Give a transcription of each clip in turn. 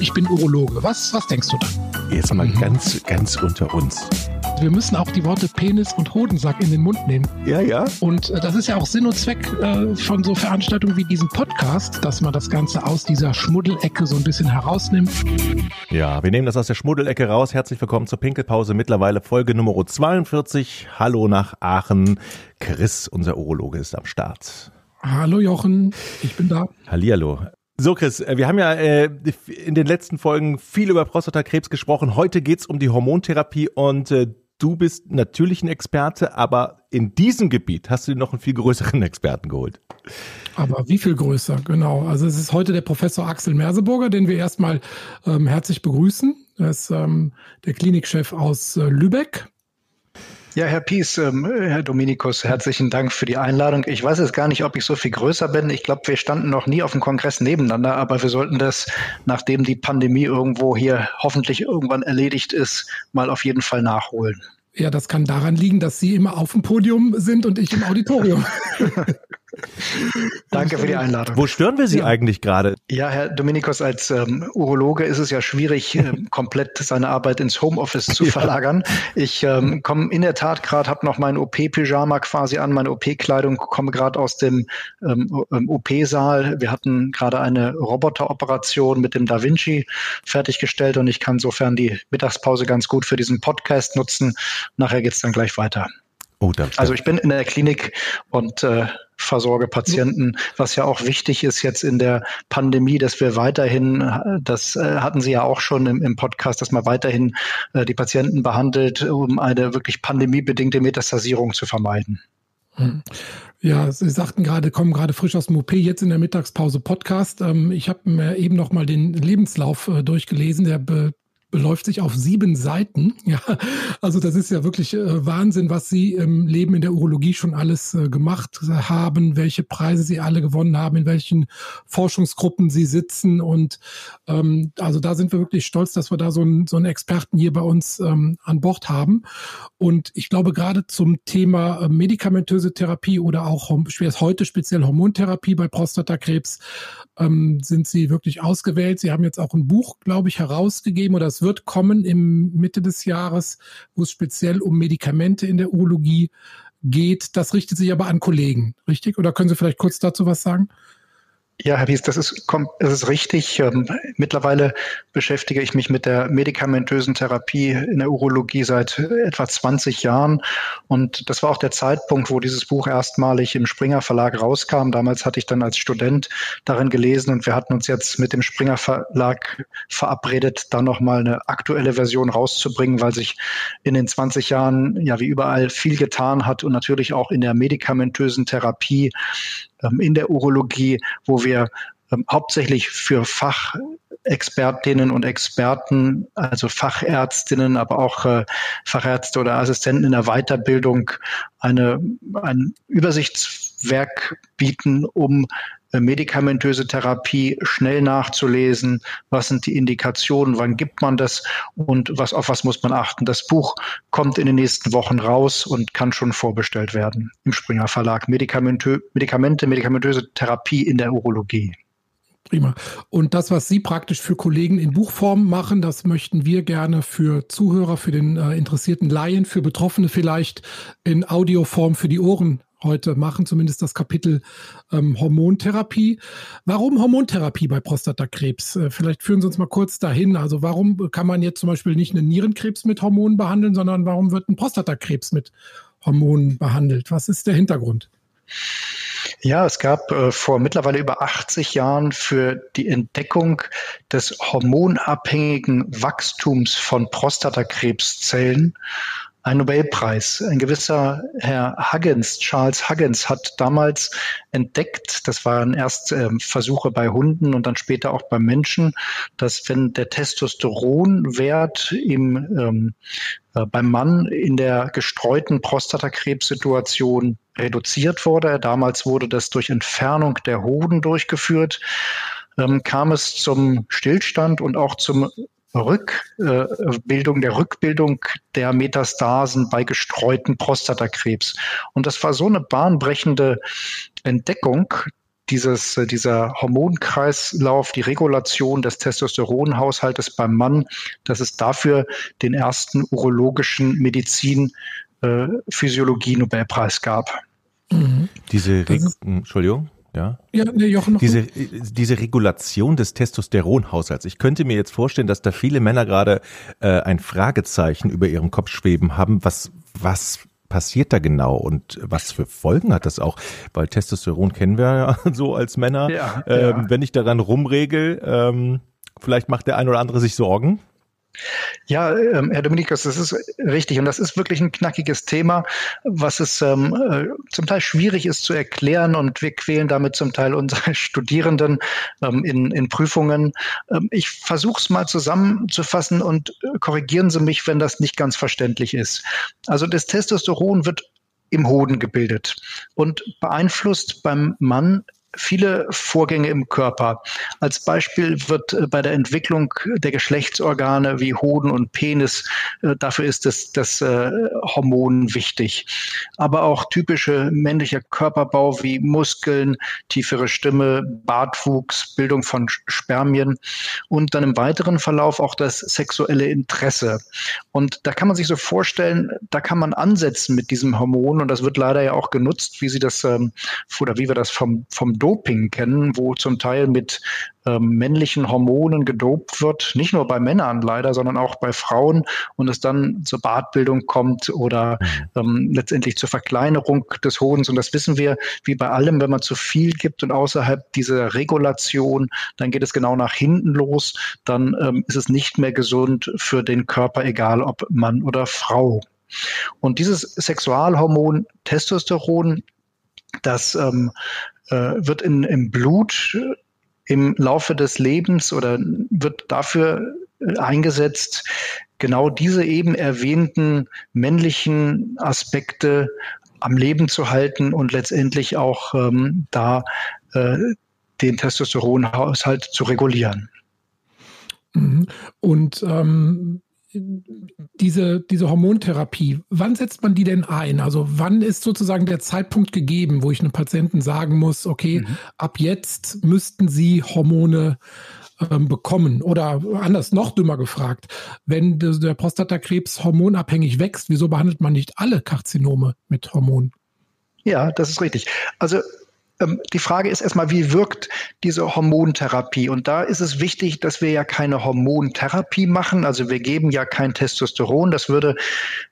ich bin Urologe. Was, was denkst du dann? Jetzt mal mhm. ganz, ganz unter uns. Wir müssen auch die Worte Penis und Hodensack in den Mund nehmen. Ja, ja. Und äh, das ist ja auch Sinn und Zweck äh, von so Veranstaltungen wie diesem Podcast, dass man das Ganze aus dieser Schmuddelecke so ein bisschen herausnimmt. Ja, wir nehmen das aus der Schmuddelecke raus. Herzlich willkommen zur Pinkelpause. Mittlerweile Folge Nummer 42. Hallo nach Aachen. Chris, unser Urologe, ist am Start. Hallo Jochen, ich bin da. Hallihallo. So, Chris, äh, wir haben ja äh, in den letzten Folgen viel über Prostatakrebs gesprochen. Heute geht's um die Hormontherapie und äh, du bist natürlich ein Experte, aber in diesem Gebiet hast du dir noch einen viel größeren Experten geholt. Aber wie viel größer, genau. Also es ist heute der Professor Axel Merseburger, den wir erstmal ähm, herzlich begrüßen. Er ist ähm, der Klinikchef aus äh, Lübeck ja, Herr Pies, ähm, Herr Dominikus, herzlichen Dank für die Einladung. Ich weiß jetzt gar nicht, ob ich so viel größer bin. Ich glaube, wir standen noch nie auf dem Kongress nebeneinander, aber wir sollten das, nachdem die Pandemie irgendwo hier hoffentlich irgendwann erledigt ist, mal auf jeden Fall nachholen. Ja, das kann daran liegen, dass Sie immer auf dem Podium sind und ich im Auditorium. Danke für die Einladung. Wo stören wir Sie ja. eigentlich gerade? Ja, Herr Dominikus, als ähm, Urologe ist es ja schwierig, ähm, komplett seine Arbeit ins Homeoffice zu ja. verlagern. Ich ähm, komme in der Tat gerade, habe noch mein OP-Pyjama quasi an, meine OP-Kleidung, komme gerade aus dem ähm, ähm OP-Saal. Wir hatten gerade eine Roboteroperation mit dem Da Vinci fertiggestellt und ich kann insofern die Mittagspause ganz gut für diesen Podcast nutzen. Nachher geht es dann gleich weiter. Oh, also ich bin in der Klinik und äh, versorge Patienten, was ja auch wichtig ist jetzt in der Pandemie, dass wir weiterhin, das äh, hatten Sie ja auch schon im, im Podcast, dass man weiterhin äh, die Patienten behandelt, um eine wirklich pandemiebedingte Metastasierung zu vermeiden. Hm. Ja, Sie sagten gerade, kommen gerade frisch aus dem OP, jetzt in der Mittagspause Podcast. Ähm, ich habe mir eben noch mal den Lebenslauf äh, durchgelesen. Der beläuft sich auf sieben Seiten. Ja, also das ist ja wirklich äh, Wahnsinn, was Sie im Leben in der Urologie schon alles äh, gemacht haben, welche Preise Sie alle gewonnen haben, in welchen Forschungsgruppen Sie sitzen. Und ähm, also da sind wir wirklich stolz, dass wir da so einen, so einen Experten hier bei uns ähm, an Bord haben. Und ich glaube, gerade zum Thema äh, medikamentöse Therapie oder auch heute speziell Hormontherapie bei Prostatakrebs ähm, sind Sie wirklich ausgewählt. Sie haben jetzt auch ein Buch, glaube ich, herausgegeben oder es wird kommen im Mitte des Jahres, wo es speziell um Medikamente in der Urologie geht. Das richtet sich aber an Kollegen, richtig? Oder können Sie vielleicht kurz dazu was sagen? Ja, Herr Wies, das ist, das ist richtig. Ähm, mittlerweile beschäftige ich mich mit der medikamentösen Therapie in der Urologie seit etwa 20 Jahren. Und das war auch der Zeitpunkt, wo dieses Buch erstmalig im Springer Verlag rauskam. Damals hatte ich dann als Student darin gelesen und wir hatten uns jetzt mit dem Springer Verlag verabredet, da nochmal eine aktuelle Version rauszubringen, weil sich in den 20 Jahren ja wie überall viel getan hat und natürlich auch in der medikamentösen Therapie in der Urologie, wo wir ähm, hauptsächlich für Fachexpertinnen und Experten, also Fachärztinnen, aber auch äh, Fachärzte oder Assistenten in der Weiterbildung eine, ein Übersichtswerk bieten, um medikamentöse Therapie schnell nachzulesen, was sind die Indikationen, wann gibt man das und was, auf was muss man achten. Das Buch kommt in den nächsten Wochen raus und kann schon vorbestellt werden im Springer Verlag. Medikamente, Medikamente medikamentöse Therapie in der Urologie. Prima. Und das, was Sie praktisch für Kollegen in Buchform machen, das möchten wir gerne für Zuhörer, für den äh, interessierten Laien, für Betroffene vielleicht in Audioform für die Ohren heute machen, zumindest das Kapitel ähm, Hormontherapie. Warum Hormontherapie bei Prostatakrebs? Äh, vielleicht führen Sie uns mal kurz dahin. Also warum kann man jetzt zum Beispiel nicht einen Nierenkrebs mit Hormonen behandeln, sondern warum wird ein Prostatakrebs mit Hormonen behandelt? Was ist der Hintergrund? Ja, es gab äh, vor mittlerweile über 80 Jahren für die Entdeckung des hormonabhängigen Wachstums von Prostatakrebszellen ein Nobelpreis. Ein gewisser Herr Huggins, Charles Huggins, hat damals entdeckt, das waren erst ähm, Versuche bei Hunden und dann später auch beim Menschen, dass wenn der Testosteronwert im, ähm, äh, beim Mann in der gestreuten Prostatakrebssituation reduziert wurde, damals wurde das durch Entfernung der Hoden durchgeführt, ähm, kam es zum Stillstand und auch zum Rückbildung, äh, der Rückbildung der Metastasen bei gestreuten Prostatakrebs. Und das war so eine bahnbrechende Entdeckung, dieses, äh, dieser Hormonkreislauf, die Regulation des Testosteronhaushaltes beim Mann, dass es dafür den ersten urologischen Medizin äh, gab. Mhm. Diese, Re Entschuldigung. Ja, ja nee, Jochen noch diese, diese Regulation des Testosteronhaushalts. Ich könnte mir jetzt vorstellen, dass da viele Männer gerade äh, ein Fragezeichen über ihrem Kopf schweben haben. Was, was passiert da genau und was für Folgen hat das auch? Weil Testosteron kennen wir ja so als Männer. Ja, ähm, ja. Wenn ich daran rumregel, ähm, vielleicht macht der ein oder andere sich Sorgen. Ja, ähm, Herr Dominikus, das ist richtig. Und das ist wirklich ein knackiges Thema, was es ähm, äh, zum Teil schwierig ist zu erklären. Und wir quälen damit zum Teil unsere Studierenden ähm, in, in Prüfungen. Ähm, ich versuche es mal zusammenzufassen und äh, korrigieren Sie mich, wenn das nicht ganz verständlich ist. Also das Testosteron wird im Hoden gebildet und beeinflusst beim Mann viele Vorgänge im Körper. Als Beispiel wird äh, bei der Entwicklung der Geschlechtsorgane wie Hoden und Penis, äh, dafür ist das, das äh, Hormon wichtig. Aber auch typische männlicher Körperbau wie Muskeln, tiefere Stimme, Bartwuchs, Bildung von Spermien und dann im weiteren Verlauf auch das sexuelle Interesse. Und da kann man sich so vorstellen, da kann man ansetzen mit diesem Hormon und das wird leider ja auch genutzt, wie Sie das ähm, oder wie wir das vom, vom Doping kennen, wo zum Teil mit ähm, männlichen Hormonen gedopt wird, nicht nur bei Männern leider, sondern auch bei Frauen und es dann zur Bartbildung kommt oder mhm. ähm, letztendlich zur Verkleinerung des Hodens. Und das wissen wir, wie bei allem, wenn man zu viel gibt und außerhalb dieser Regulation, dann geht es genau nach hinten los, dann ähm, ist es nicht mehr gesund für den Körper, egal ob Mann oder Frau. Und dieses Sexualhormon Testosteron, das ähm, äh, wird in, im Blut im Laufe des Lebens oder wird dafür äh, eingesetzt, genau diese eben erwähnten männlichen Aspekte am Leben zu halten und letztendlich auch ähm, da äh, den Testosteronhaushalt zu regulieren. Mhm. Und ähm, diese, diese Hormontherapie, wann setzt man die denn ein? Also wann ist sozusagen der Zeitpunkt gegeben, wo ich einem Patienten sagen muss, okay, mhm. ab jetzt müssten Sie Hormone ähm, bekommen? Oder anders, noch dümmer gefragt, wenn der, Prostatakrebs hormonabhängig wächst, wieso behandelt man nicht alle Karzinome mit Hormonen? Ja, das ist richtig. Also die Frage ist erstmal, wie wirkt diese Hormontherapie? Und da ist es wichtig, dass wir ja keine Hormontherapie machen. Also wir geben ja kein Testosteron. Das würde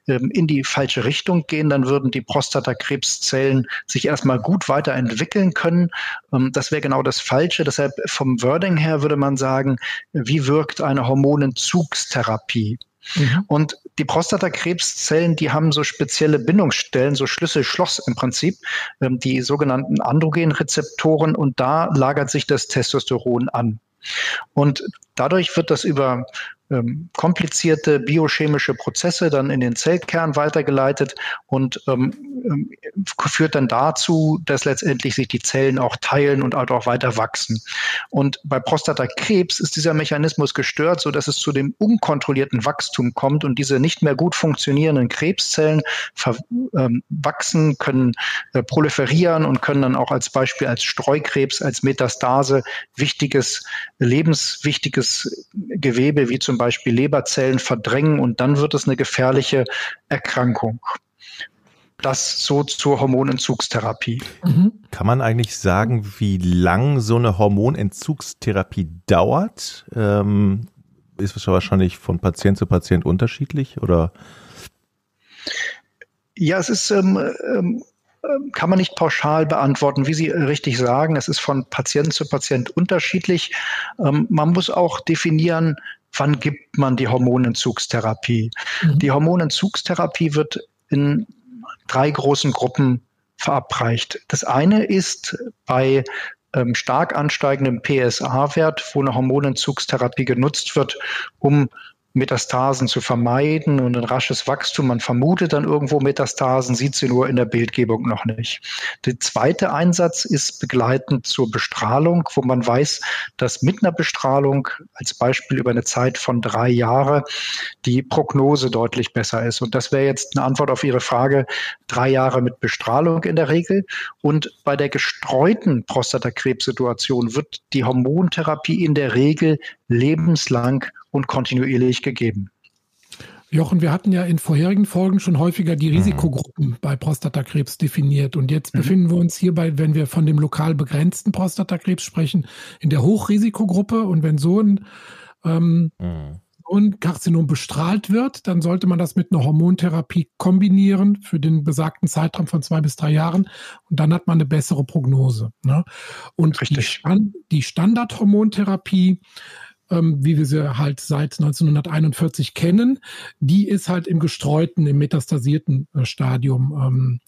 ähm, in die falsche Richtung gehen. Dann würden die Prostatakrebszellen sich erstmal gut weiterentwickeln können. Ähm, das wäre genau das Falsche. Deshalb vom Wording her würde man sagen, wie wirkt eine Hormonentzugstherapie? Mhm. Und die Prostatakrebszellen, die haben so spezielle Bindungsstellen, so Schlüssel-Schloss im Prinzip, ähm, die sogenannten Androgenrezeptoren und da lagert sich das Testosteron an. Und dadurch wird das über ähm, komplizierte biochemische Prozesse dann in den Zellkern weitergeleitet und ähm, ähm, führt dann dazu, dass letztendlich sich die Zellen auch teilen und halt auch weiter wachsen. Und bei Prostatakrebs ist dieser Mechanismus gestört, so dass es zu dem unkontrollierten Wachstum kommt und diese nicht mehr gut funktionierenden Krebszellen ähm, wachsen, können äh, proliferieren und können dann auch als Beispiel als Streukrebs, als Metastase wichtiges, lebenswichtiges Gewebe wie zum Beispiel Leberzellen verdrängen und dann wird es eine gefährliche Erkrankung. Das so zur Hormonentzugstherapie. Mhm. Kann man eigentlich sagen, wie lang so eine Hormonentzugstherapie dauert? Ähm, ist es wahrscheinlich von Patient zu Patient unterschiedlich oder? Ja, es ist ähm, ähm, kann man nicht pauschal beantworten, wie Sie richtig sagen. Es ist von Patient zu Patient unterschiedlich. Ähm, man muss auch definieren, wann gibt man die Hormonentzugstherapie. Mhm. Die Hormonentzugstherapie wird in drei großen Gruppen verabreicht. Das eine ist bei ähm, stark ansteigendem PSA-Wert, wo eine Hormonentzugstherapie genutzt wird, um Metastasen zu vermeiden und ein rasches Wachstum. Man vermutet dann irgendwo Metastasen, sieht sie nur in der Bildgebung noch nicht. Der zweite Einsatz ist begleitend zur Bestrahlung, wo man weiß, dass mit einer Bestrahlung als Beispiel über eine Zeit von drei Jahre die Prognose deutlich besser ist. Und das wäre jetzt eine Antwort auf Ihre Frage, drei Jahre mit Bestrahlung in der Regel. Und bei der gestreuten Prostatakrebssituation wird die Hormontherapie in der Regel lebenslang und kontinuierlich gegeben. Jochen, wir hatten ja in vorherigen Folgen schon häufiger die mhm. Risikogruppen mhm. bei Prostatakrebs definiert. Und jetzt mhm. befinden wir uns hierbei, wenn wir von dem lokal begrenzten Prostatakrebs sprechen, in der Hochrisikogruppe. Und wenn so ein, ähm, mhm. so ein Karzinom bestrahlt wird, dann sollte man das mit einer Hormontherapie kombinieren für den besagten Zeitraum von zwei bis drei Jahren. Und dann hat man eine bessere Prognose. Ne? Und Richtig. die, Stand, die Standardhormontherapie, ähm, wie wir sie halt seit 1941 kennen, die ist halt im gestreuten, im metastasierten äh, Stadium ähm,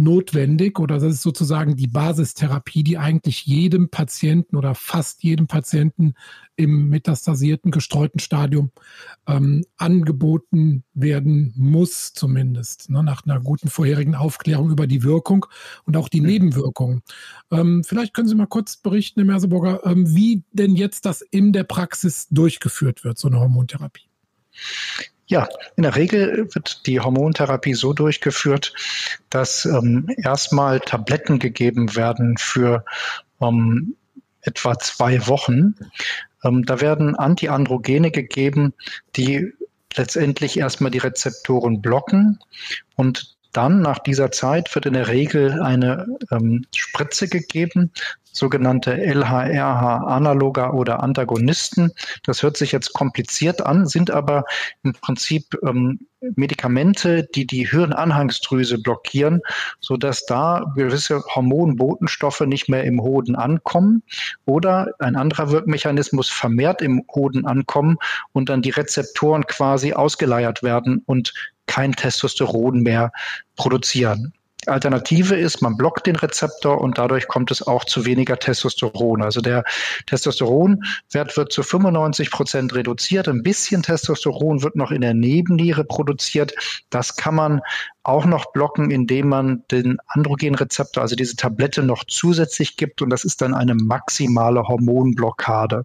notwendig oder das ist sozusagen die Basistherapie, die eigentlich jedem Patienten oder fast jedem Patienten im metastasierten, gestreuten Stadium ähm, angeboten werden muss, zumindest, ne, nach einer guten vorherigen Aufklärung über die Wirkung und auch die Nebenwirkungen. Ähm, vielleicht können Sie mal kurz berichten, Herr Merseburger, ähm, wie denn jetzt das in der Praxis durchgeführt wird, so eine Hormontherapie. Ja, in der Regel wird die Hormontherapie so durchgeführt, dass ähm, erstmal Tabletten gegeben werden für ähm, etwa zwei Wochen. Ähm, da werden Antiandrogene gegeben, die letztendlich erstmal die Rezeptoren blocken und dann nach dieser Zeit wird in der Regel eine ähm, Spritze gegeben, sogenannte LHRH-Analoga oder Antagonisten. Das hört sich jetzt kompliziert an, sind aber im Prinzip ähm, Medikamente, die die Hirnanhangsdrüse blockieren, so dass da gewisse Hormonbotenstoffe nicht mehr im Hoden ankommen oder ein anderer Wirkmechanismus vermehrt im Hoden ankommen und dann die Rezeptoren quasi ausgeleiert werden und kein Testosteron mehr produzieren. Alternative ist, man blockt den Rezeptor und dadurch kommt es auch zu weniger Testosteron. Also der Testosteronwert wird zu 95 Prozent reduziert. Ein bisschen Testosteron wird noch in der Nebenniere produziert. Das kann man auch noch blocken, indem man den Androgenrezeptor, also diese Tablette noch zusätzlich gibt und das ist dann eine maximale Hormonblockade.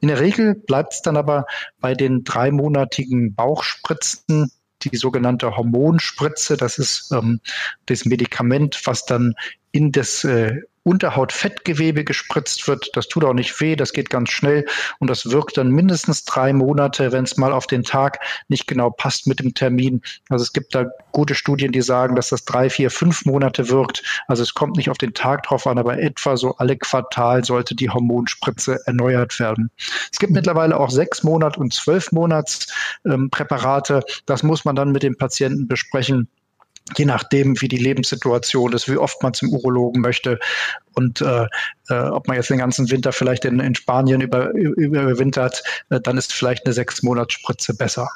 In der Regel bleibt es dann aber bei den dreimonatigen Bauchspritzen die sogenannte Hormonspritze. Das ist ähm, das Medikament, was dann in das äh, Unterhautfettgewebe gespritzt wird. Das tut auch nicht weh, das geht ganz schnell und das wirkt dann mindestens drei Monate, wenn es mal auf den Tag nicht genau passt mit dem Termin. Also es gibt da gute Studien, die sagen, dass das drei, vier, fünf Monate wirkt. Also es kommt nicht auf den Tag drauf an, aber etwa so alle Quartal sollte die Hormonspritze erneuert werden. Es gibt mittlerweile auch sechs Monat und zwölf Monats ähm, Präparate. Das muss man dann mit dem Patienten besprechen je nachdem, wie die Lebenssituation ist, wie oft man zum Urologen möchte und äh, äh, ob man jetzt den ganzen Winter vielleicht in, in Spanien über, überwintert, äh, dann ist vielleicht eine sechs Monats besser.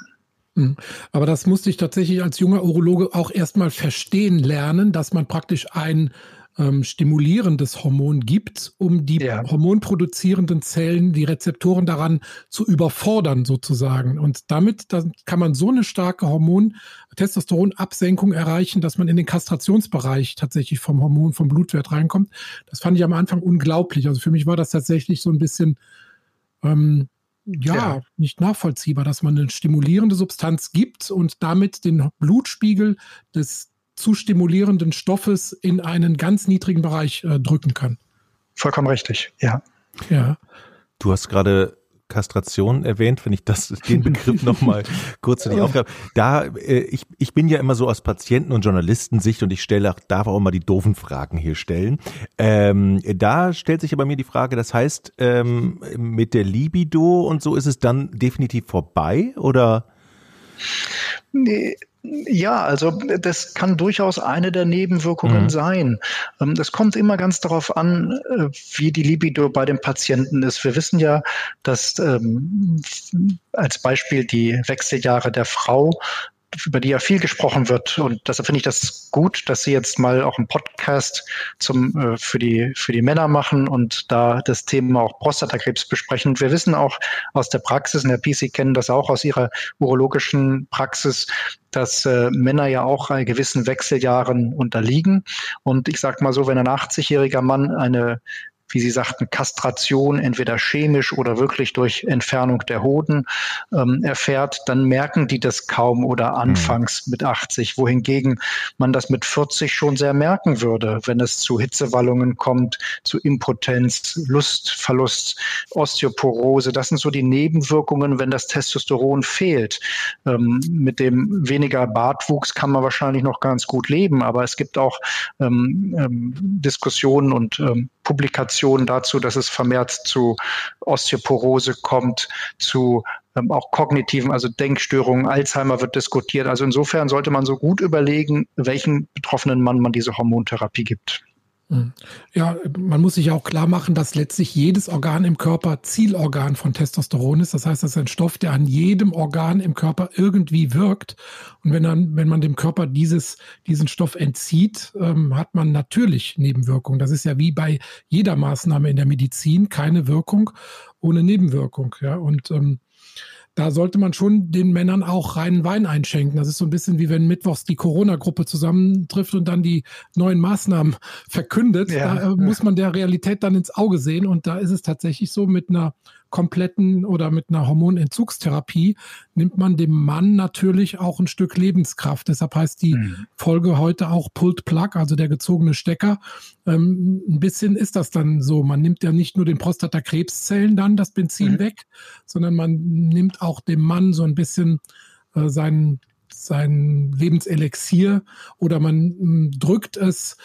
Hm. Aber das musste ich tatsächlich als junger Urologe auch erstmal verstehen lernen, dass man praktisch ein ähm, stimulierendes Hormon gibt, um die ja. hormonproduzierenden Zellen, die Rezeptoren daran zu überfordern sozusagen. Und damit kann man so eine starke Hormon, Testosteronabsenkung erreichen, dass man in den Kastrationsbereich tatsächlich vom Hormon, vom Blutwert reinkommt. Das fand ich am Anfang unglaublich. Also für mich war das tatsächlich so ein bisschen ähm, ja, ja, nicht nachvollziehbar, dass man eine stimulierende Substanz gibt und damit den Blutspiegel des zu stimulierenden Stoffes in einen ganz niedrigen Bereich äh, drücken kann. Vollkommen richtig, ja. Ja. Du hast gerade Kastration erwähnt, wenn ich das, den Begriff nochmal kurz in die Aufgabe. Da, äh, ich, ich bin ja immer so aus Patienten- und Journalistensicht und ich stelle auch, darf auch immer die doofen Fragen hier stellen. Ähm, da stellt sich aber mir die Frage, das heißt, ähm, mit der Libido und so ist es dann definitiv vorbei oder? Nee, ja, also das kann durchaus eine der Nebenwirkungen mhm. sein. Ähm, das kommt immer ganz darauf an, äh, wie die Libido bei dem Patienten ist. Wir wissen ja, dass ähm, als Beispiel die Wechseljahre der Frau über die ja viel gesprochen wird. Und deshalb finde ich das gut, dass Sie jetzt mal auch einen Podcast zum, äh, für, die, für die Männer machen und da das Thema auch Prostatakrebs besprechen. wir wissen auch aus der Praxis, Herr Pies, Sie kennen das auch aus Ihrer urologischen Praxis, dass äh, Männer ja auch gewissen Wechseljahren unterliegen. Und ich sage mal so, wenn ein 80-jähriger Mann eine wie Sie sagten, Kastration, entweder chemisch oder wirklich durch Entfernung der Hoden ähm, erfährt, dann merken die das kaum oder mhm. anfangs mit 80, wohingegen man das mit 40 schon sehr merken würde, wenn es zu Hitzewallungen kommt, zu Impotenz, Lustverlust, Osteoporose. Das sind so die Nebenwirkungen, wenn das Testosteron fehlt. Ähm, mit dem weniger Bartwuchs kann man wahrscheinlich noch ganz gut leben, aber es gibt auch ähm, ähm Diskussionen und ähm, Publikationen dazu, dass es vermehrt zu Osteoporose kommt, zu ähm, auch kognitiven, also Denkstörungen, Alzheimer wird diskutiert. Also insofern sollte man so gut überlegen, welchen betroffenen Mann man diese Hormontherapie gibt. Ja, man muss sich auch klar machen, dass letztlich jedes Organ im Körper Zielorgan von Testosteron ist. Das heißt, das ist ein Stoff, der an jedem Organ im Körper irgendwie wirkt. Und wenn, dann, wenn man dem Körper dieses, diesen Stoff entzieht, ähm, hat man natürlich Nebenwirkungen. Das ist ja wie bei jeder Maßnahme in der Medizin keine Wirkung ohne Nebenwirkung. Ja, und ähm, da sollte man schon den Männern auch reinen Wein einschenken. Das ist so ein bisschen wie wenn mittwochs die Corona-Gruppe zusammentrifft und dann die neuen Maßnahmen verkündet. Ja, da äh, muss man der Realität dann ins Auge sehen. Und da ist es tatsächlich so mit einer kompletten oder mit einer Hormonentzugstherapie nimmt man dem Mann natürlich auch ein Stück Lebenskraft. Deshalb heißt die mhm. Folge heute auch Pulled Plug, also der gezogene Stecker. Ähm, ein bisschen ist das dann so. Man nimmt ja nicht nur den Prostatakrebszellen dann das Benzin mhm. weg, sondern man nimmt auch dem Mann so ein bisschen äh, seinen sein Lebenselixier oder man drückt es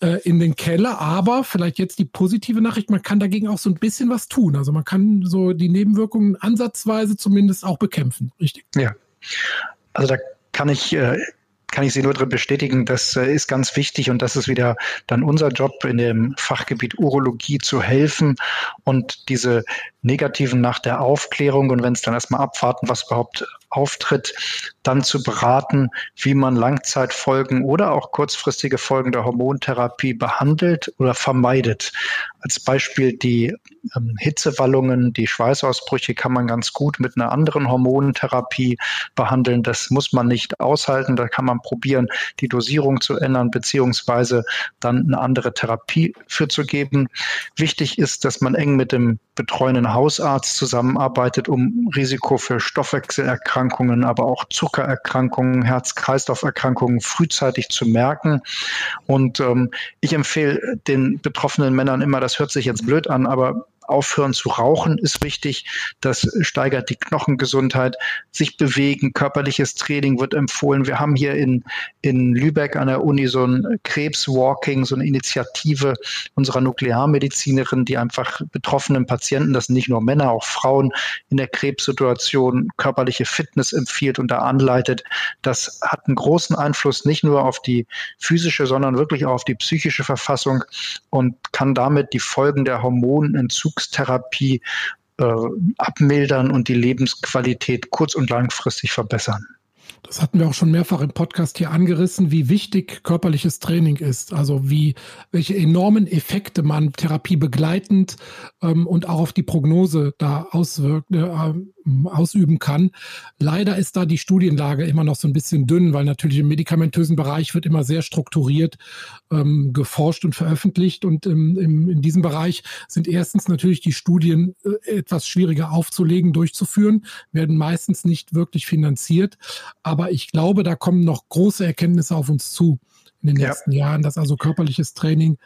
äh, in den Keller, aber vielleicht jetzt die positive Nachricht, man kann dagegen auch so ein bisschen was tun. Also man kann so die Nebenwirkungen ansatzweise zumindest auch bekämpfen, richtig? Ja. Also da kann ich äh, kann ich Sie nur drin bestätigen, das äh, ist ganz wichtig und das ist wieder dann unser Job in dem Fachgebiet Urologie zu helfen und diese negativen nach der Aufklärung und wenn es dann erstmal abwarten, was überhaupt auftritt, dann zu beraten, wie man Langzeitfolgen oder auch kurzfristige Folgen der Hormontherapie behandelt oder vermeidet. Als Beispiel die ähm, Hitzewallungen, die Schweißausbrüche kann man ganz gut mit einer anderen Hormontherapie behandeln. Das muss man nicht aushalten. Da kann man probieren, die Dosierung zu ändern, beziehungsweise dann eine andere Therapie für zu geben. Wichtig ist, dass man eng mit dem betreuenden Hausarzt zusammenarbeitet, um Risiko für Stoffwechselerkrankungen, aber auch Zuckererkrankungen, Herz-Kreislauf-Erkrankungen frühzeitig zu merken. Und ähm, ich empfehle den betroffenen Männern immer, das hört sich jetzt blöd an, aber Aufhören zu rauchen ist wichtig. Das steigert die Knochengesundheit. Sich bewegen, körperliches Training wird empfohlen. Wir haben hier in, in Lübeck an der Uni so ein Krebswalking, so eine Initiative unserer Nuklearmedizinerin, die einfach betroffenen Patienten, das sind nicht nur Männer, auch Frauen in der Krebssituation körperliche Fitness empfiehlt und da anleitet. Das hat einen großen Einfluss nicht nur auf die physische, sondern wirklich auch auf die psychische Verfassung und kann damit die Folgen der Hormonentzug Entzugstherapie äh, abmildern und die Lebensqualität kurz- und langfristig verbessern. Das hatten wir auch schon mehrfach im Podcast hier angerissen, wie wichtig körperliches Training ist. Also wie, welche enormen Effekte man Therapie begleitend ähm, und auch auf die Prognose da auswirkt, äh, ausüben kann. Leider ist da die Studienlage immer noch so ein bisschen dünn, weil natürlich im medikamentösen Bereich wird immer sehr strukturiert ähm, geforscht und veröffentlicht. Und im, im, in diesem Bereich sind erstens natürlich die Studien äh, etwas schwieriger aufzulegen, durchzuführen, werden meistens nicht wirklich finanziert. Aber ich glaube, da kommen noch große Erkenntnisse auf uns zu in den nächsten ja. Jahren, dass also körperliches Training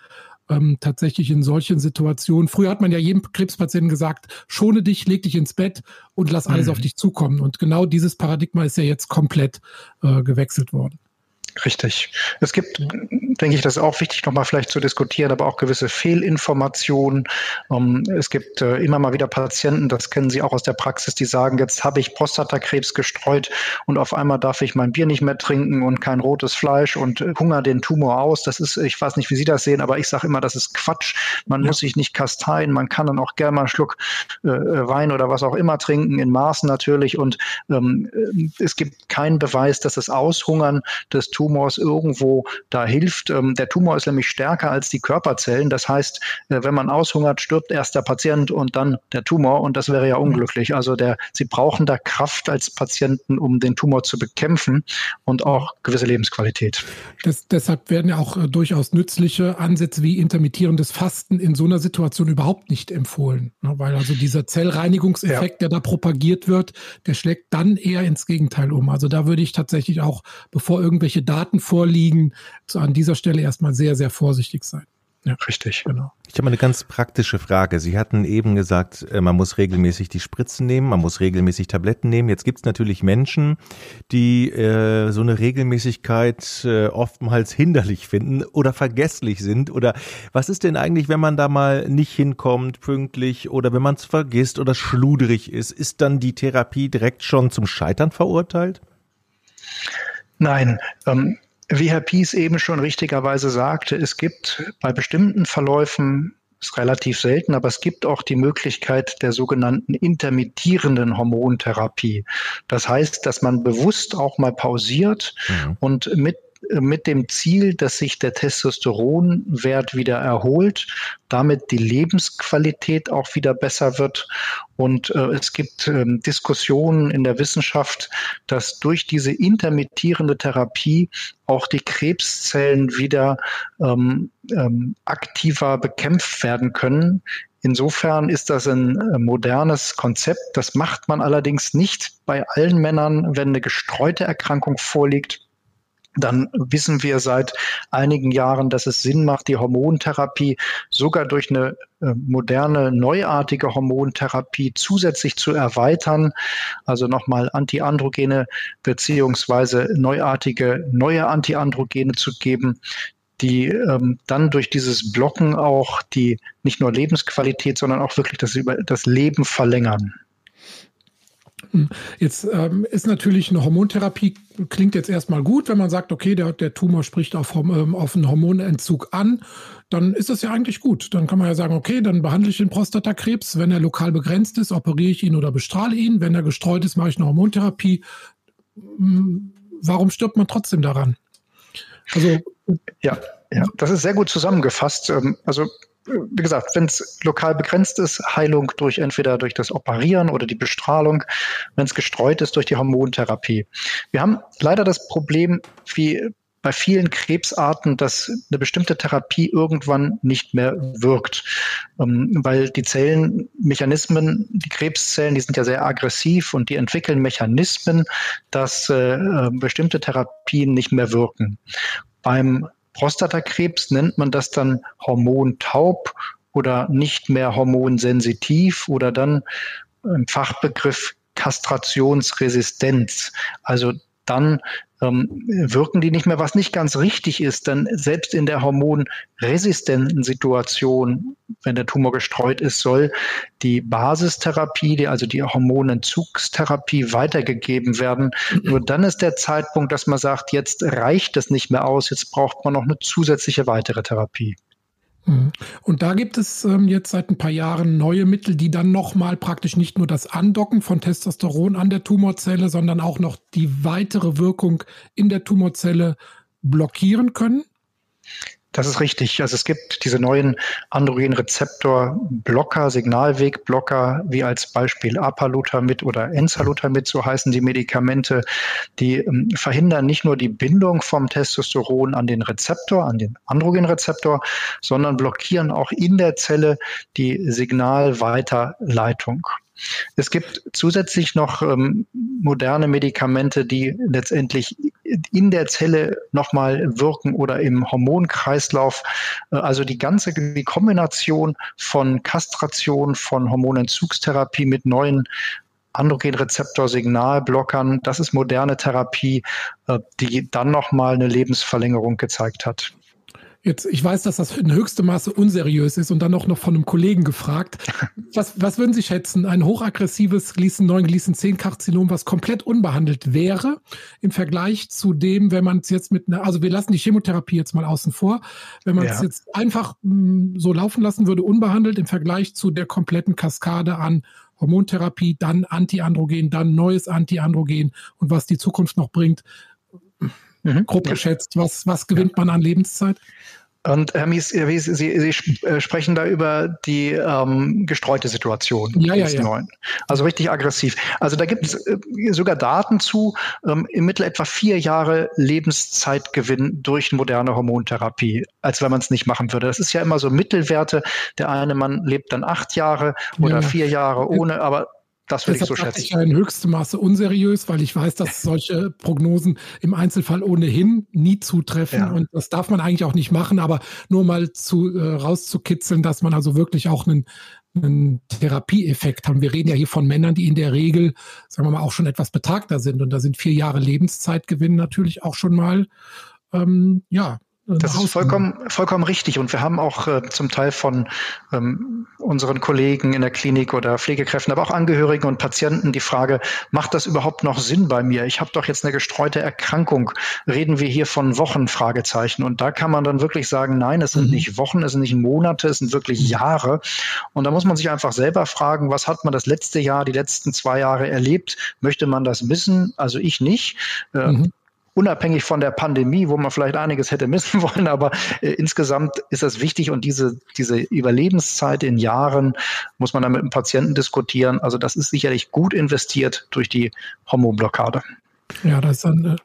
ähm, tatsächlich in solchen Situationen. Früher hat man ja jedem Krebspatienten gesagt, schone dich, leg dich ins Bett und lass alles mhm. auf dich zukommen. Und genau dieses Paradigma ist ja jetzt komplett äh, gewechselt worden. Richtig. Es gibt, denke ich, das ist auch wichtig, nochmal vielleicht zu diskutieren, aber auch gewisse Fehlinformationen. Ähm, es gibt äh, immer mal wieder Patienten, das kennen Sie auch aus der Praxis, die sagen, jetzt habe ich Prostatakrebs gestreut und auf einmal darf ich mein Bier nicht mehr trinken und kein rotes Fleisch und äh, hunger den Tumor aus. Das ist, ich weiß nicht, wie Sie das sehen, aber ich sage immer, das ist Quatsch. Man ja. muss sich nicht kasteien, man kann dann auch gerne mal einen Schluck äh, Wein oder was auch immer trinken, in Maßen natürlich. Und ähm, es gibt keinen Beweis, dass das Aushungern des Tumors Tumors irgendwo da hilft. Ähm, der Tumor ist nämlich stärker als die Körperzellen. Das heißt, äh, wenn man aushungert, stirbt erst der Patient und dann der Tumor und das wäre ja unglücklich. Also der, Sie brauchen da Kraft als Patienten, um den Tumor zu bekämpfen und auch gewisse Lebensqualität. Das, deshalb werden ja auch äh, durchaus nützliche Ansätze wie intermittierendes Fasten in so einer Situation überhaupt nicht empfohlen, ne? weil also dieser Zellreinigungseffekt, ja. der da propagiert wird, der schlägt dann eher ins Gegenteil um. Also da würde ich tatsächlich auch, bevor irgendwelche Daten vorliegen, so an dieser Stelle erstmal sehr, sehr vorsichtig sein. Ja, richtig. Genau. Ich habe eine ganz praktische Frage. Sie hatten eben gesagt, äh, man muss regelmäßig die Spritzen nehmen, man muss regelmäßig Tabletten nehmen. Jetzt gibt es natürlich Menschen, die äh, so eine Regelmäßigkeit äh, oftmals hinderlich finden oder vergesslich sind. Oder was ist denn eigentlich, wenn man da mal nicht hinkommt pünktlich oder wenn man es vergisst oder schluderig ist? Ist dann die Therapie direkt schon zum Scheitern verurteilt? Nein, ähm, wie Herr Pies eben schon richtigerweise sagte, es gibt bei bestimmten Verläufen ist relativ selten, aber es gibt auch die Möglichkeit der sogenannten intermittierenden Hormontherapie. Das heißt, dass man bewusst auch mal pausiert mhm. und mit mit dem Ziel, dass sich der Testosteronwert wieder erholt, damit die Lebensqualität auch wieder besser wird. Und äh, es gibt ähm, Diskussionen in der Wissenschaft, dass durch diese intermittierende Therapie auch die Krebszellen wieder ähm, ähm, aktiver bekämpft werden können. Insofern ist das ein äh, modernes Konzept. Das macht man allerdings nicht bei allen Männern, wenn eine gestreute Erkrankung vorliegt dann wissen wir seit einigen Jahren, dass es Sinn macht, die Hormontherapie sogar durch eine äh, moderne, neuartige Hormontherapie zusätzlich zu erweitern. Also nochmal Antiandrogene beziehungsweise neuartige, neue Antiandrogene zu geben, die ähm, dann durch dieses Blocken auch die nicht nur Lebensqualität, sondern auch wirklich das, das Leben verlängern. Jetzt ähm, ist natürlich eine Hormontherapie, klingt jetzt erstmal gut, wenn man sagt, okay, der, der Tumor spricht auf, ähm, auf einen Hormonentzug an, dann ist das ja eigentlich gut. Dann kann man ja sagen, okay, dann behandle ich den Prostatakrebs. Wenn er lokal begrenzt ist, operiere ich ihn oder bestrahle ihn. Wenn er gestreut ist, mache ich eine Hormontherapie. Hm, warum stirbt man trotzdem daran? Also ja, ja, das ist sehr gut zusammengefasst. Ähm, also wie gesagt, wenn es lokal begrenzt ist, Heilung durch entweder durch das Operieren oder die Bestrahlung, wenn es gestreut ist durch die Hormontherapie. Wir haben leider das Problem, wie bei vielen Krebsarten, dass eine bestimmte Therapie irgendwann nicht mehr wirkt, ähm, weil die Zellenmechanismen, die Krebszellen, die sind ja sehr aggressiv und die entwickeln Mechanismen, dass äh, äh, bestimmte Therapien nicht mehr wirken. Beim Prostatakrebs nennt man das dann hormontaub oder nicht mehr hormonsensitiv oder dann im Fachbegriff Kastrationsresistenz. Also dann ähm, wirken die nicht mehr, was nicht ganz richtig ist, denn selbst in der hormonresistenten Situation, wenn der Tumor gestreut ist, soll die Basistherapie, die, also die Hormonentzugstherapie weitergegeben werden. Nur dann ist der Zeitpunkt, dass man sagt, jetzt reicht es nicht mehr aus, jetzt braucht man noch eine zusätzliche weitere Therapie. Mhm. Und da gibt es ähm, jetzt seit ein paar Jahren neue Mittel, die dann nochmal praktisch nicht nur das Andocken von Testosteron an der Tumorzelle, sondern auch noch die weitere Wirkung in der Tumorzelle blockieren können. Das ist richtig. Also es gibt diese neuen Androgenrezeptor-Blocker, Signalwegblocker, wie als Beispiel Apalutamid oder Enzalutamid, so heißen die Medikamente, die ähm, verhindern nicht nur die Bindung vom Testosteron an den Rezeptor, an den Androgenrezeptor, sondern blockieren auch in der Zelle die Signalweiterleitung. Es gibt zusätzlich noch ähm, moderne Medikamente, die letztendlich in der Zelle nochmal wirken oder im Hormonkreislauf. Äh, also die ganze die Kombination von Kastration, von Hormonentzugstherapie mit neuen Androgenrezeptor-Signalblockern. Das ist moderne Therapie, äh, die dann nochmal eine Lebensverlängerung gezeigt hat. Jetzt, ich weiß, dass das in höchstem Maße unseriös ist und dann auch noch von einem Kollegen gefragt. Was, was würden Sie schätzen? Ein hochaggressives Gleason 9, Gleason 10 Karzinom, was komplett unbehandelt wäre, im Vergleich zu dem, wenn man es jetzt mit einer, also wir lassen die Chemotherapie jetzt mal außen vor, wenn man es ja. jetzt einfach mh, mm, so laufen lassen würde, unbehandelt im Vergleich zu der kompletten Kaskade an Hormontherapie, dann Antiandrogen, dann neues Antiandrogen und was die Zukunft noch bringt. Mhm. Grob geschätzt, was, was gewinnt ja. man an Lebenszeit? Und Herr Mies, Sie, Sie, Sie äh, sprechen da über die ähm, gestreute Situation. Ja, ja, ja. Also richtig aggressiv. Also da gibt es äh, sogar Daten zu, ähm, im Mittel etwa vier Jahre Lebenszeitgewinn durch moderne Hormontherapie, als wenn man es nicht machen würde. Das ist ja immer so Mittelwerte. Der eine Mann lebt dann acht Jahre oder ja. vier Jahre ohne, aber das würde ich so schätzen. Ich ja in höchstem Maße unseriös, weil ich weiß, dass solche Prognosen im Einzelfall ohnehin nie zutreffen ja. und das darf man eigentlich auch nicht machen, aber nur mal zu äh, rauszukitzeln, dass man also wirklich auch einen, einen Therapieeffekt haben. Wir reden ja hier von Männern, die in der Regel, sagen wir mal, auch schon etwas betagter sind und da sind vier Jahre Lebenszeitgewinn natürlich auch schon mal ähm, ja das ist vollkommen, vollkommen richtig. Und wir haben auch äh, zum Teil von ähm, unseren Kollegen in der Klinik oder Pflegekräften, aber auch Angehörigen und Patienten die Frage, macht das überhaupt noch Sinn bei mir? Ich habe doch jetzt eine gestreute Erkrankung. Reden wir hier von Wochen? Fragezeichen. Und da kann man dann wirklich sagen, nein, es sind mhm. nicht Wochen, es sind nicht Monate, es sind wirklich Jahre. Und da muss man sich einfach selber fragen, was hat man das letzte Jahr, die letzten zwei Jahre erlebt? Möchte man das wissen? Also ich nicht. Äh, mhm unabhängig von der Pandemie, wo man vielleicht einiges hätte missen wollen, aber äh, insgesamt ist das wichtig und diese, diese Überlebenszeit in Jahren muss man dann mit dem Patienten diskutieren. Also das ist sicherlich gut investiert durch die Hormonblockade. Ja, das ist ein, äh,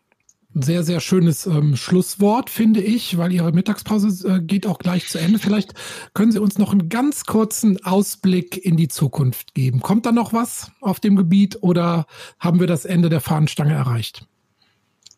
ein sehr, sehr schönes ähm, Schlusswort, finde ich, weil Ihre Mittagspause äh, geht auch gleich zu Ende. Vielleicht können Sie uns noch einen ganz kurzen Ausblick in die Zukunft geben. Kommt da noch was auf dem Gebiet oder haben wir das Ende der Fahnenstange erreicht?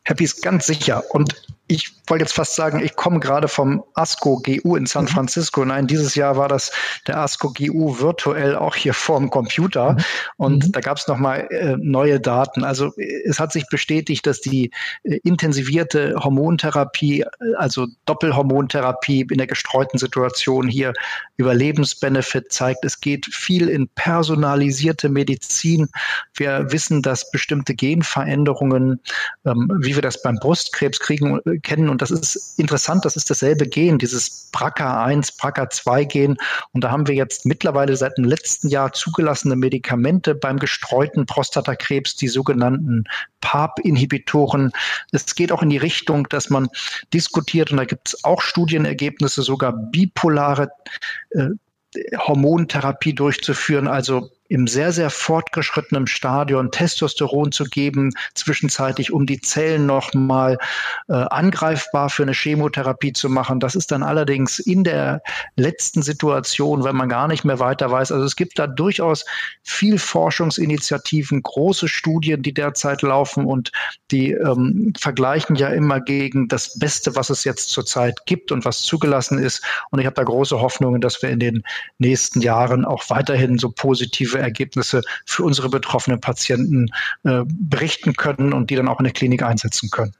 Happy ist ganz sicher. Und ich wollte jetzt fast sagen, ich komme gerade vom ASCO GU in San mhm. Francisco. Nein, dieses Jahr war das der ASCO GU virtuell auch hier vorm Computer. Mhm. Und mhm. da gab es nochmal äh, neue Daten. Also es hat sich bestätigt, dass die äh, intensivierte Hormontherapie, äh, also Doppelhormontherapie in der gestreuten Situation hier Überlebensbenefit zeigt. Es geht viel in personalisierte Medizin. Wir wissen, dass bestimmte Genveränderungen, ähm, wie wir das beim Brustkrebs kriegen, äh, kennen. Und das ist interessant, das ist dasselbe Gen, dieses BRCA1, BRCA2-Gen. Und da haben wir jetzt mittlerweile seit dem letzten Jahr zugelassene Medikamente beim gestreuten Prostatakrebs, die sogenannten PARP-Inhibitoren. Es geht auch in die Richtung, dass man diskutiert, und da gibt es auch Studienergebnisse, sogar bipolare äh, Hormontherapie durchzuführen, also im sehr, sehr fortgeschrittenen Stadion Testosteron zu geben, zwischenzeitlich, um die Zellen nochmal äh, angreifbar für eine Chemotherapie zu machen. Das ist dann allerdings in der letzten Situation, wenn man gar nicht mehr weiter weiß. Also es gibt da durchaus viel Forschungsinitiativen, große Studien, die derzeit laufen und die ähm, vergleichen ja immer gegen das Beste, was es jetzt zurzeit gibt und was zugelassen ist. Und ich habe da große Hoffnungen, dass wir in den nächsten Jahren auch weiterhin so positive positive Ergebnisse für unsere betroffenen Patienten äh, berichten können und die dann auch in der Klinik einsetzen können.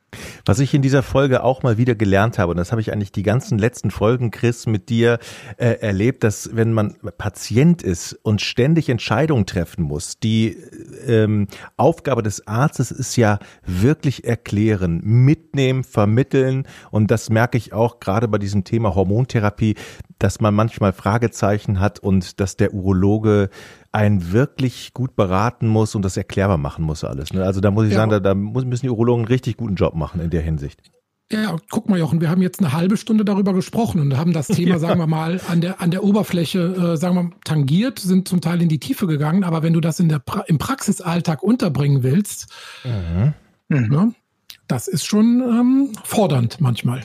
Was ich in dieser Folge auch mal wieder gelernt habe, und das habe ich eigentlich die ganzen letzten Folgen, Chris, mit dir äh, erlebt, dass wenn man Patient ist und ständig Entscheidungen treffen muss, die ähm, Aufgabe des Arztes ist ja wirklich erklären, mitnehmen, vermitteln. Und das merke ich auch gerade bei diesem Thema Hormontherapie, dass man manchmal Fragezeichen hat und dass der Urologe einen wirklich gut beraten muss und das erklärbar machen muss alles. Ne? Also da muss ich ja. sagen, da, da müssen die Urologen einen richtig guten Job machen in der Hinsicht. Ja, guck mal, Jochen, wir haben jetzt eine halbe Stunde darüber gesprochen und haben das Thema, ja. sagen wir mal, an der, an der Oberfläche, äh, sagen wir mal, tangiert, sind zum Teil in die Tiefe gegangen, aber wenn du das in der pra im Praxisalltag unterbringen willst, mhm. ne, das ist schon ähm, fordernd manchmal.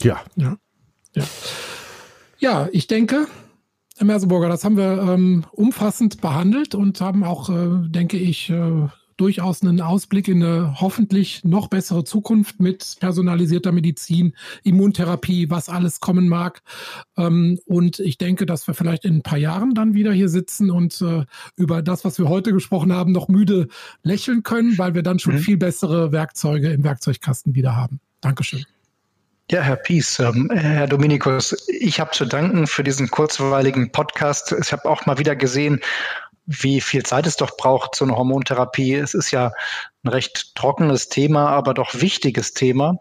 Ja. Ja, ja. ja ich denke, Herr Merseburger, das haben wir ähm, umfassend behandelt und haben auch, äh, denke ich, äh, durchaus einen Ausblick in eine hoffentlich noch bessere Zukunft mit personalisierter Medizin, Immuntherapie, was alles kommen mag. Ähm, und ich denke, dass wir vielleicht in ein paar Jahren dann wieder hier sitzen und äh, über das, was wir heute gesprochen haben, noch müde lächeln können, weil wir dann schon mhm. viel bessere Werkzeuge im Werkzeugkasten wieder haben. Dankeschön. Ja, Herr Pies, ähm, Herr Dominikus, ich habe zu danken für diesen kurzweiligen Podcast. Ich habe auch mal wieder gesehen, wie viel Zeit es doch braucht, so eine Hormontherapie. Es ist ja ein recht trockenes Thema, aber doch wichtiges Thema.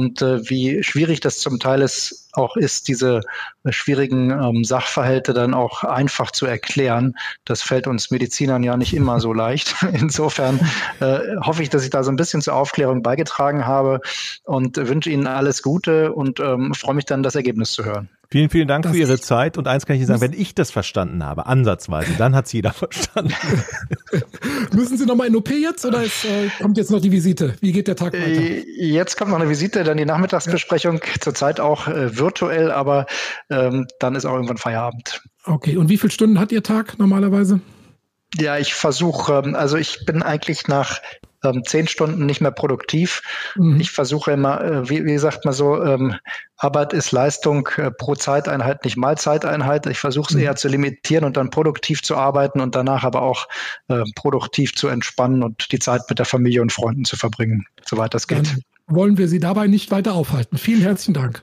Und äh, wie schwierig das zum Teil ist, auch ist, diese äh, schwierigen ähm, Sachverhalte dann auch einfach zu erklären. Das fällt uns Medizinern ja nicht immer so leicht. Insofern äh, hoffe ich, dass ich da so ein bisschen zur Aufklärung beigetragen habe und wünsche Ihnen alles Gute und ähm, freue mich dann, das Ergebnis zu hören. Vielen, vielen Dank das für Ihre Zeit. Und eins kann ich Ihnen sagen, wenn ich das verstanden habe, ansatzweise, dann hat es jeder verstanden. Müssen Sie nochmal in OP jetzt oder ist, äh, kommt jetzt noch die Visite? Wie geht der Tag weiter? Äh, jetzt kommt noch eine Visite, dann die Nachmittagsbesprechung, ja. zurzeit auch äh, virtuell, aber ähm, dann ist auch irgendwann Feierabend. Okay, und wie viele Stunden hat Ihr Tag normalerweise? Ja, ich versuche, ähm, also ich bin eigentlich nach ähm, zehn Stunden nicht mehr produktiv. Mhm. Ich versuche immer, äh, wie, wie sagt man so, ähm, Arbeit ist Leistung äh, pro Zeiteinheit, nicht mal Zeiteinheit. Ich versuche es mhm. eher zu limitieren und dann produktiv zu arbeiten und danach aber auch äh, produktiv zu entspannen und die Zeit mit der Familie und Freunden zu verbringen, soweit das geht. Dann wollen wir Sie dabei nicht weiter aufhalten. Vielen herzlichen Dank.